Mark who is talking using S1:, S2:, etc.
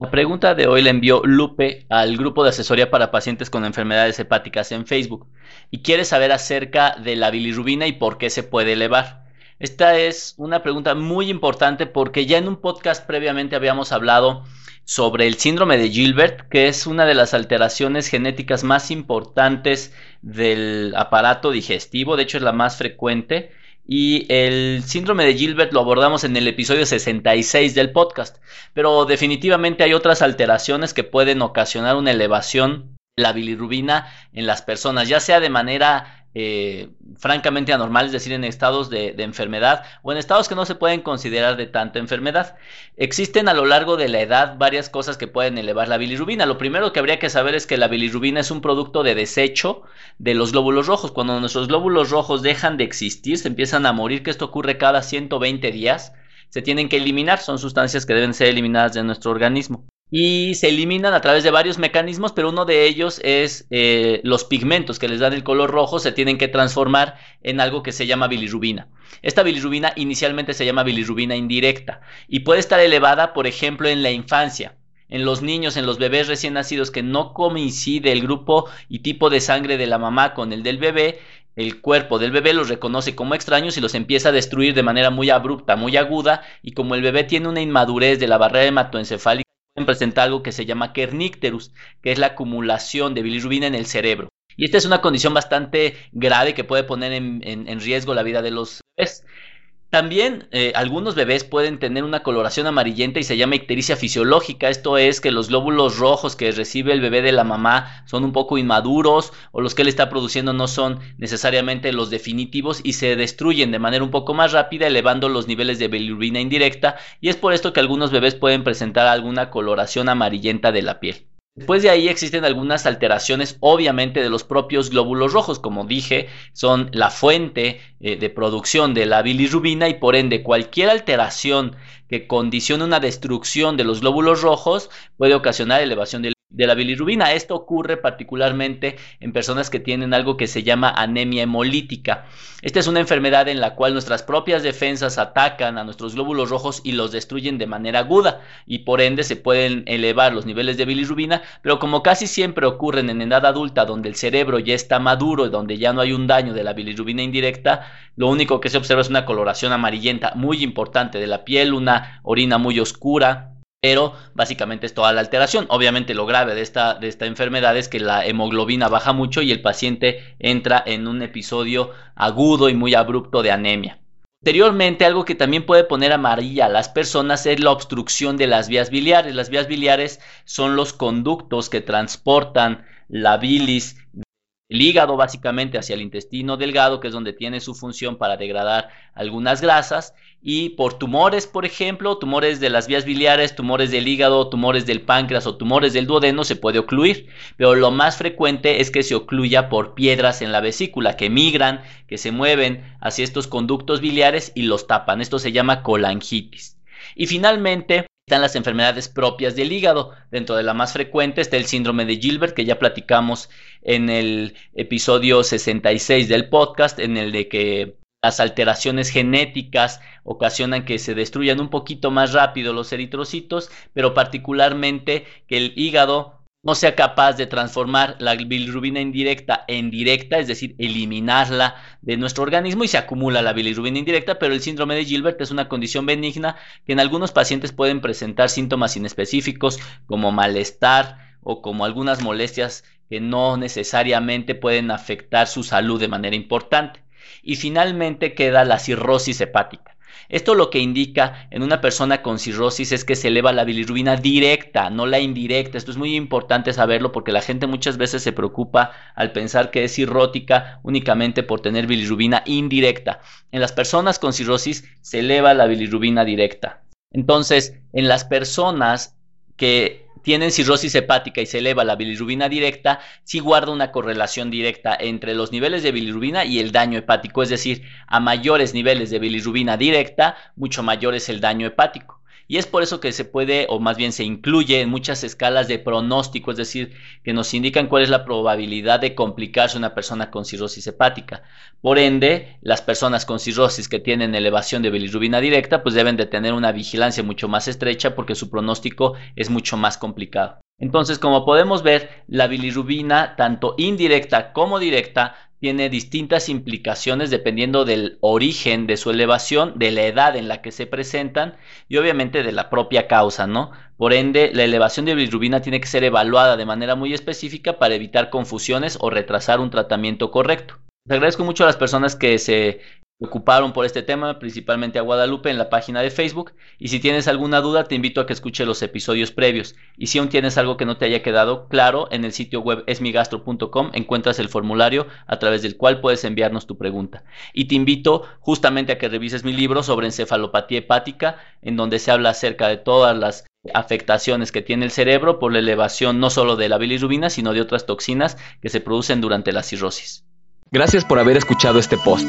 S1: La pregunta de hoy la envió Lupe al grupo de asesoría para pacientes con enfermedades hepáticas en Facebook y quiere saber acerca de la bilirrubina y por qué se puede elevar. Esta es una pregunta muy importante porque ya en un podcast previamente habíamos hablado sobre el síndrome de Gilbert, que es una de las alteraciones genéticas más importantes del aparato digestivo, de hecho es la más frecuente y el síndrome de Gilbert lo abordamos en el episodio 66 del podcast. Pero definitivamente hay otras alteraciones que pueden ocasionar una elevación la bilirrubina en las personas, ya sea de manera eh, francamente anormal, es decir, en estados de, enfermedad o en estados que no se pueden considerar de tanta enfermedad. Existen a lo largo de la edad varias cosas que pueden elevar la bilirrubina. Lo primero que habría que saber es que la bilirrubina es un producto de desecho de los glóbulos rojos. Cuando nuestros glóbulos rojos dejan de existir, se empiezan a morir, que esto ocurre cada 120 días, se tienen que eliminar, son sustancias que deben ser eliminadas de nuestro organismo y se eliminan a través de varios mecanismos, pero uno de ellos es eh, los pigmentos que les dan el color rojo se tienen que transformar en algo que se llama bilirrubina. Esta bilirrubina inicialmente se llama bilirrubina indirecta y puede estar elevada, por ejemplo, en la infancia. En los niños, en los bebés recién nacidos que no coincide el grupo y tipo de sangre de la mamá con el del bebé, el cuerpo del bebé los reconoce como extraños y los empieza a destruir de manera muy abrupta, muy aguda, y como el bebé tiene una inmadurez de la barrera hematoencefálica, presenta algo que se llama kernicterus, que es la acumulación de bilirrubina en el cerebro. Y esta es una condición bastante grave que puede poner en, riesgo la vida de los bebés. También eh, algunos bebés pueden tener una coloración amarillenta y se llama ictericia fisiológica. Esto es que los glóbulos rojos que recibe el bebé de la mamá son un poco inmaduros o los que él está produciendo no son necesariamente los definitivos y se destruyen de manera un poco más rápida elevando los niveles de bilirrubina indirecta y es por esto que algunos bebés pueden presentar alguna coloración amarillenta de la piel. Después de ahí existen algunas alteraciones, obviamente, de los propios glóbulos rojos. Como dije, son la fuente eh, de producción de la bilirrubina y por ende cualquier alteración que condicione una destrucción de los glóbulos rojos puede ocasionar elevación del de la bilirrubina. Esto ocurre particularmente en personas que tienen algo que se llama anemia hemolítica. Esta es una enfermedad en la cual nuestras propias defensas atacan a nuestros glóbulos rojos y los destruyen de manera aguda y por ende se pueden elevar los niveles de bilirrubina, pero como casi siempre ocurren en edad adulta donde el cerebro ya está maduro y donde ya no hay un daño de la bilirrubina indirecta, lo único que se observa es una coloración amarillenta muy importante de la piel, una orina muy oscura, pero básicamente es toda la alteración. Obviamente lo grave de esta, de esta enfermedad es que la hemoglobina baja mucho y el paciente entra en un episodio agudo y muy abrupto de anemia. Posteriormente, algo que también puede poner amarilla a las personas es la obstrucción de las vías biliares. Las vías biliares son los conductos que transportan la bilis el hígado básicamente hacia el intestino delgado, que es donde tiene su función para degradar algunas grasas, y por tumores, por ejemplo, tumores de las vías biliares, tumores del hígado, tumores del páncreas o tumores del duodeno se puede ocluir, pero lo más frecuente es que se ocluya por piedras en la vesícula que migran, que se mueven hacia estos conductos biliares y los tapan. Esto se llama colangitis. Y finalmente, están las enfermedades propias del hígado. Dentro de la más frecuente está el síndrome de Gilbert, que ya platicamos en el episodio 66 del podcast, en el de que las alteraciones genéticas ocasionan que se destruyan un poquito más rápido los eritrocitos, pero particularmente que el hígado no sea capaz de transformar la bilirrubina indirecta en directa, es decir, eliminarla de nuestro organismo y se acumula la bilirrubina indirecta, pero el síndrome de Gilbert es una condición benigna que en algunos pacientes pueden presentar síntomas inespecíficos como malestar o como algunas molestias que no necesariamente pueden afectar su salud de manera importante. Y finalmente queda la cirrosis hepática. Esto lo que indica en una persona con cirrosis es que se eleva la bilirrubina directa, no la indirecta. Esto es muy importante saberlo porque la gente muchas veces se preocupa al pensar que es cirrótica únicamente por tener bilirrubina indirecta. En las personas con cirrosis se eleva la bilirrubina directa. Entonces, en las personas que tienen cirrosis hepática y se eleva la bilirrubina directa, sí guarda una correlación directa entre los niveles de bilirrubina y el daño hepático, es decir, a mayores niveles de bilirrubina directa, mucho mayor es el daño hepático. Y es por eso que se puede, o más bien se incluye en muchas escalas de pronóstico, es decir, que nos indican cuál es la probabilidad de complicarse una persona con cirrosis hepática. Por ende, las personas con cirrosis que tienen elevación de bilirrubina directa, pues deben de tener una vigilancia mucho más estrecha porque su pronóstico es mucho más complicado. Entonces, como podemos ver, la bilirrubina, tanto indirecta como directa, tiene distintas implicaciones dependiendo del origen de su elevación, de la edad en la que se presentan y obviamente de la propia causa, ¿no? Por ende, la elevación de bilirrubina tiene que ser evaluada de manera muy específica para evitar confusiones o retrasar un tratamiento correcto. Les agradezco mucho a las personas que se ocuparon por este tema, principalmente a Guadalupe en la página de Facebook. Y si tienes alguna duda, te invito a que escuche los episodios previos. Y si aún tienes algo que no te haya quedado claro, en el sitio web esmigastro.com encuentras el formulario a través del cual puedes enviarnos tu pregunta. Y te invito justamente a que revises mi libro sobre encefalopatía hepática, en donde se habla acerca de todas las afectaciones que tiene el cerebro por la elevación no solo de la bilirrubina, sino de otras toxinas que se producen durante la cirrosis.
S2: Gracias por haber escuchado este post.